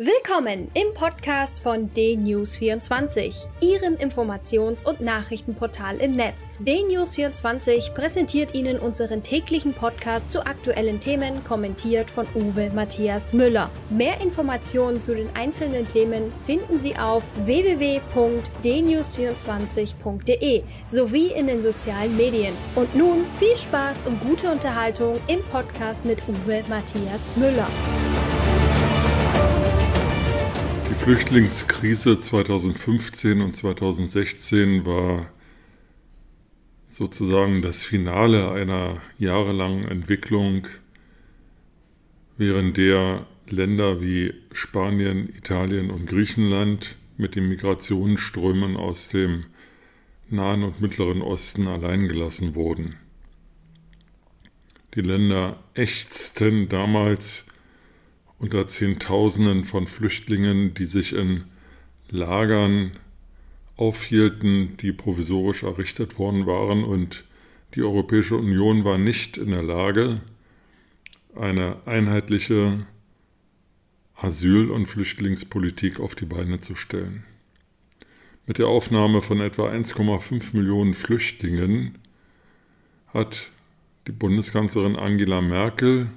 Willkommen im Podcast von DNews24, Ihrem Informations- und Nachrichtenportal im Netz. DNews24 präsentiert Ihnen unseren täglichen Podcast zu aktuellen Themen, kommentiert von Uwe Matthias Müller. Mehr Informationen zu den einzelnen Themen finden Sie auf www.dnews24.de sowie in den sozialen Medien. Und nun viel Spaß und gute Unterhaltung im Podcast mit Uwe Matthias Müller. Flüchtlingskrise 2015 und 2016 war sozusagen das Finale einer jahrelangen Entwicklung, während der Länder wie Spanien, Italien und Griechenland mit den Migrationsströmen aus dem Nahen und Mittleren Osten alleingelassen wurden. Die Länder ächzten damals unter Zehntausenden von Flüchtlingen, die sich in Lagern aufhielten, die provisorisch errichtet worden waren und die Europäische Union war nicht in der Lage, eine einheitliche Asyl- und Flüchtlingspolitik auf die Beine zu stellen. Mit der Aufnahme von etwa 1,5 Millionen Flüchtlingen hat die Bundeskanzlerin Angela Merkel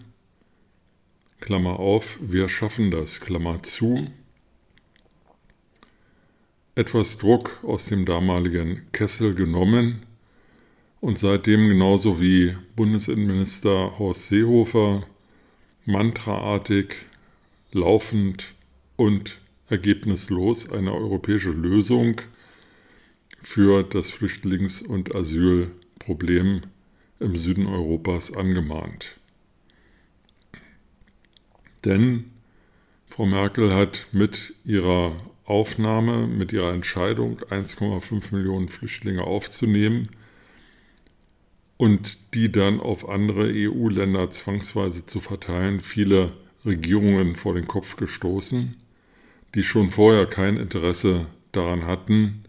Klammer auf, wir schaffen das, Klammer zu, etwas Druck aus dem damaligen Kessel genommen und seitdem genauso wie Bundesinnenminister Horst Seehofer mantraartig, laufend und ergebnislos eine europäische Lösung für das Flüchtlings- und Asylproblem im Süden Europas angemahnt. Denn Frau Merkel hat mit ihrer Aufnahme, mit ihrer Entscheidung, 1,5 Millionen Flüchtlinge aufzunehmen und die dann auf andere EU-Länder zwangsweise zu verteilen, viele Regierungen vor den Kopf gestoßen, die schon vorher kein Interesse daran hatten,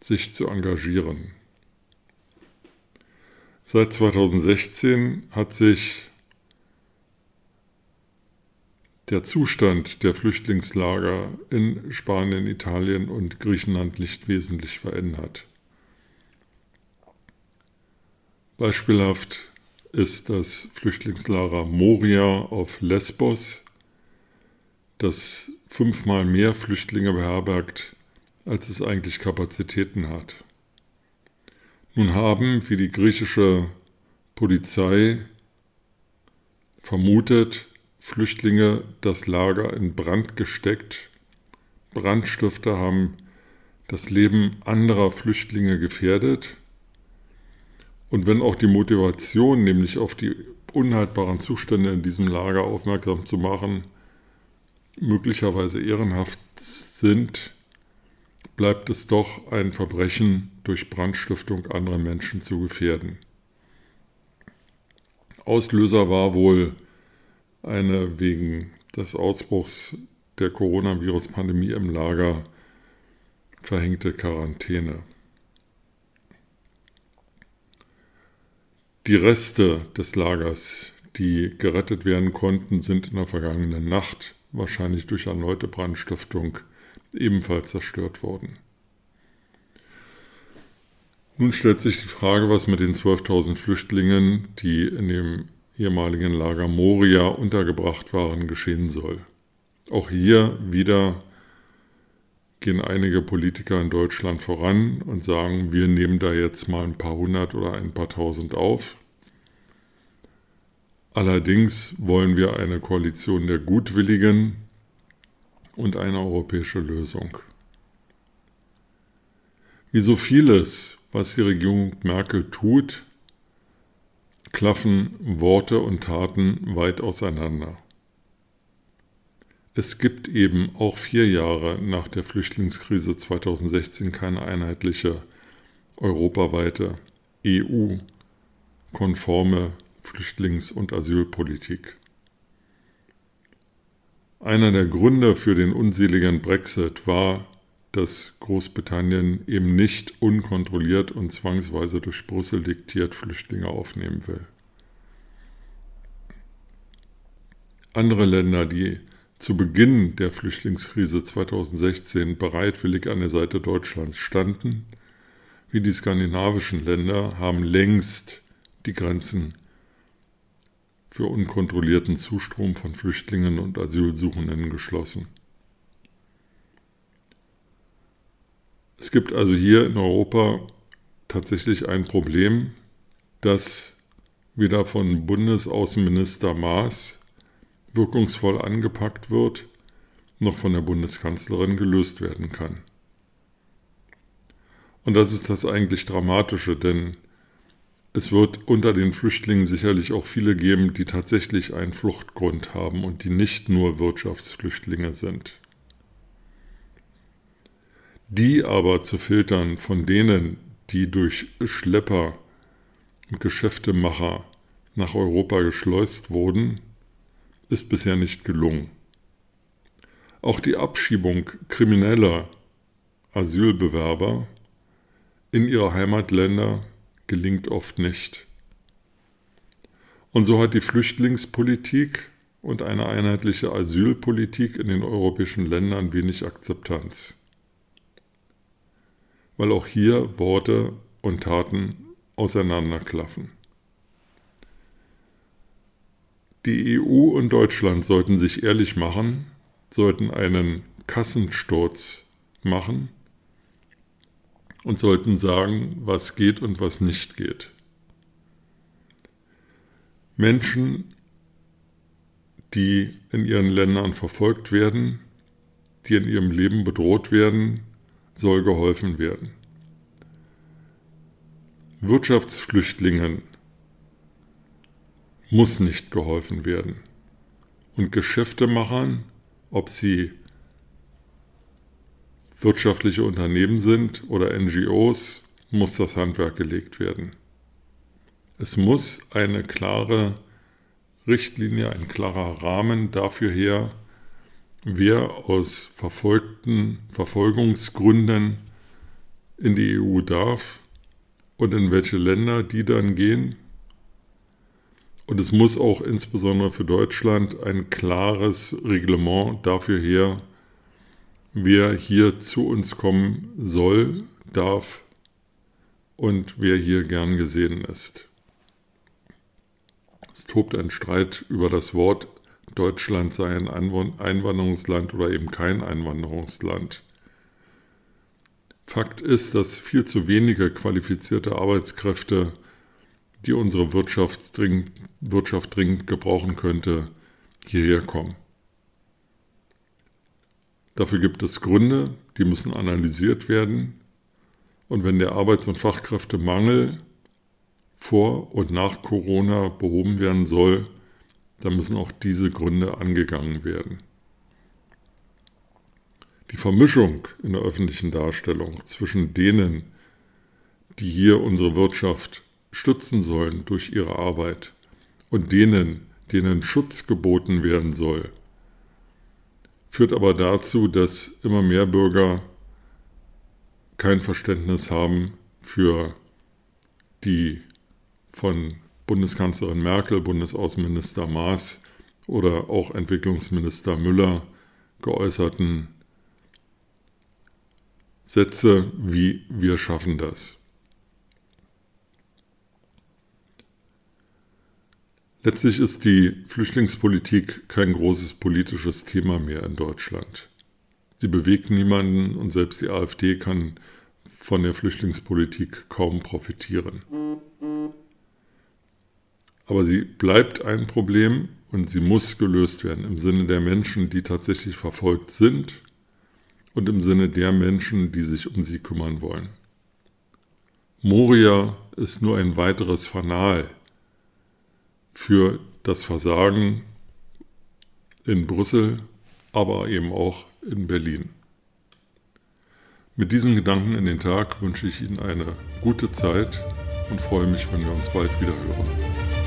sich zu engagieren. Seit 2016 hat sich der Zustand der Flüchtlingslager in Spanien, Italien und Griechenland nicht wesentlich verändert. Beispielhaft ist das Flüchtlingslager Moria auf Lesbos, das fünfmal mehr Flüchtlinge beherbergt, als es eigentlich Kapazitäten hat. Nun haben, wie die griechische Polizei vermutet, Flüchtlinge das Lager in Brand gesteckt. Brandstifter haben das Leben anderer Flüchtlinge gefährdet. Und wenn auch die Motivation, nämlich auf die unhaltbaren Zustände in diesem Lager aufmerksam zu machen, möglicherweise ehrenhaft sind, bleibt es doch ein Verbrechen, durch Brandstiftung andere Menschen zu gefährden. Auslöser war wohl eine wegen des Ausbruchs der Coronavirus-Pandemie im Lager verhängte Quarantäne. Die Reste des Lagers, die gerettet werden konnten, sind in der vergangenen Nacht, wahrscheinlich durch erneute Brandstiftung, ebenfalls zerstört worden. Nun stellt sich die Frage, was mit den 12.000 Flüchtlingen, die in dem ehemaligen Lager Moria untergebracht waren, geschehen soll. Auch hier wieder gehen einige Politiker in Deutschland voran und sagen, wir nehmen da jetzt mal ein paar hundert oder ein paar tausend auf. Allerdings wollen wir eine Koalition der Gutwilligen und eine europäische Lösung. Wie so vieles, was die Regierung Merkel tut, klaffen Worte und Taten weit auseinander. Es gibt eben auch vier Jahre nach der Flüchtlingskrise 2016 keine einheitliche europaweite EU-konforme Flüchtlings- und Asylpolitik. Einer der Gründe für den unseligen Brexit war dass Großbritannien eben nicht unkontrolliert und zwangsweise durch Brüssel diktiert Flüchtlinge aufnehmen will. Andere Länder, die zu Beginn der Flüchtlingskrise 2016 bereitwillig an der Seite Deutschlands standen, wie die skandinavischen Länder, haben längst die Grenzen für unkontrollierten Zustrom von Flüchtlingen und Asylsuchenden geschlossen. Es gibt also hier in Europa tatsächlich ein Problem, das weder von Bundesaußenminister Maas wirkungsvoll angepackt wird, noch von der Bundeskanzlerin gelöst werden kann. Und das ist das eigentlich Dramatische, denn es wird unter den Flüchtlingen sicherlich auch viele geben, die tatsächlich einen Fluchtgrund haben und die nicht nur Wirtschaftsflüchtlinge sind. Die aber zu filtern von denen, die durch Schlepper und Geschäftemacher nach Europa geschleust wurden, ist bisher nicht gelungen. Auch die Abschiebung krimineller Asylbewerber in ihre Heimatländer gelingt oft nicht. Und so hat die Flüchtlingspolitik und eine einheitliche Asylpolitik in den europäischen Ländern wenig Akzeptanz, weil auch hier Worte und Taten auseinanderklaffen. Die EU und Deutschland sollten sich ehrlich machen, sollten einen Kassensturz machen und sollten sagen, was geht und was nicht geht. Menschen, die in ihren Ländern verfolgt werden, die in ihrem Leben bedroht werden, soll geholfen werden. Wirtschaftsflüchtlingen muss nicht geholfen werden. Und Geschäftemachern, ob sie wirtschaftliche Unternehmen sind oder NGOs, muss das Handwerk gelegt werden. Es muss eine klare Richtlinie, ein klarer Rahmen dafür her, wer aus verfolgten Verfolgungsgründen in die EU darf und in welche Länder die dann gehen und es muss auch insbesondere für Deutschland ein klares Reglement dafür her, wer hier zu uns kommen soll, darf und wer hier gern gesehen ist. Es tobt ein Streit über das Wort, Deutschland sei ein Einwanderungsland oder eben kein Einwanderungsland. Fakt ist, dass viel zu wenige qualifizierte Arbeitskräfte die unsere Wirtschaft dringend, Wirtschaft dringend gebrauchen könnte, hierher kommen. Dafür gibt es Gründe, die müssen analysiert werden. Und wenn der Arbeits- und Fachkräftemangel vor und nach Corona behoben werden soll, dann müssen auch diese Gründe angegangen werden. Die Vermischung in der öffentlichen Darstellung zwischen denen, die hier unsere Wirtschaft stützen sollen durch ihre Arbeit und denen, denen Schutz geboten werden soll, führt aber dazu, dass immer mehr Bürger kein Verständnis haben für die von Bundeskanzlerin Merkel, Bundesaußenminister Maas oder auch Entwicklungsminister Müller geäußerten Sätze wie wir schaffen das. Letztlich ist die Flüchtlingspolitik kein großes politisches Thema mehr in Deutschland. Sie bewegt niemanden und selbst die AfD kann von der Flüchtlingspolitik kaum profitieren. Aber sie bleibt ein Problem und sie muss gelöst werden im Sinne der Menschen, die tatsächlich verfolgt sind und im Sinne der Menschen, die sich um sie kümmern wollen. Moria ist nur ein weiteres Fanal für das Versagen in Brüssel, aber eben auch in Berlin. Mit diesen Gedanken in den Tag wünsche ich Ihnen eine gute Zeit und freue mich, wenn wir uns bald wieder hören.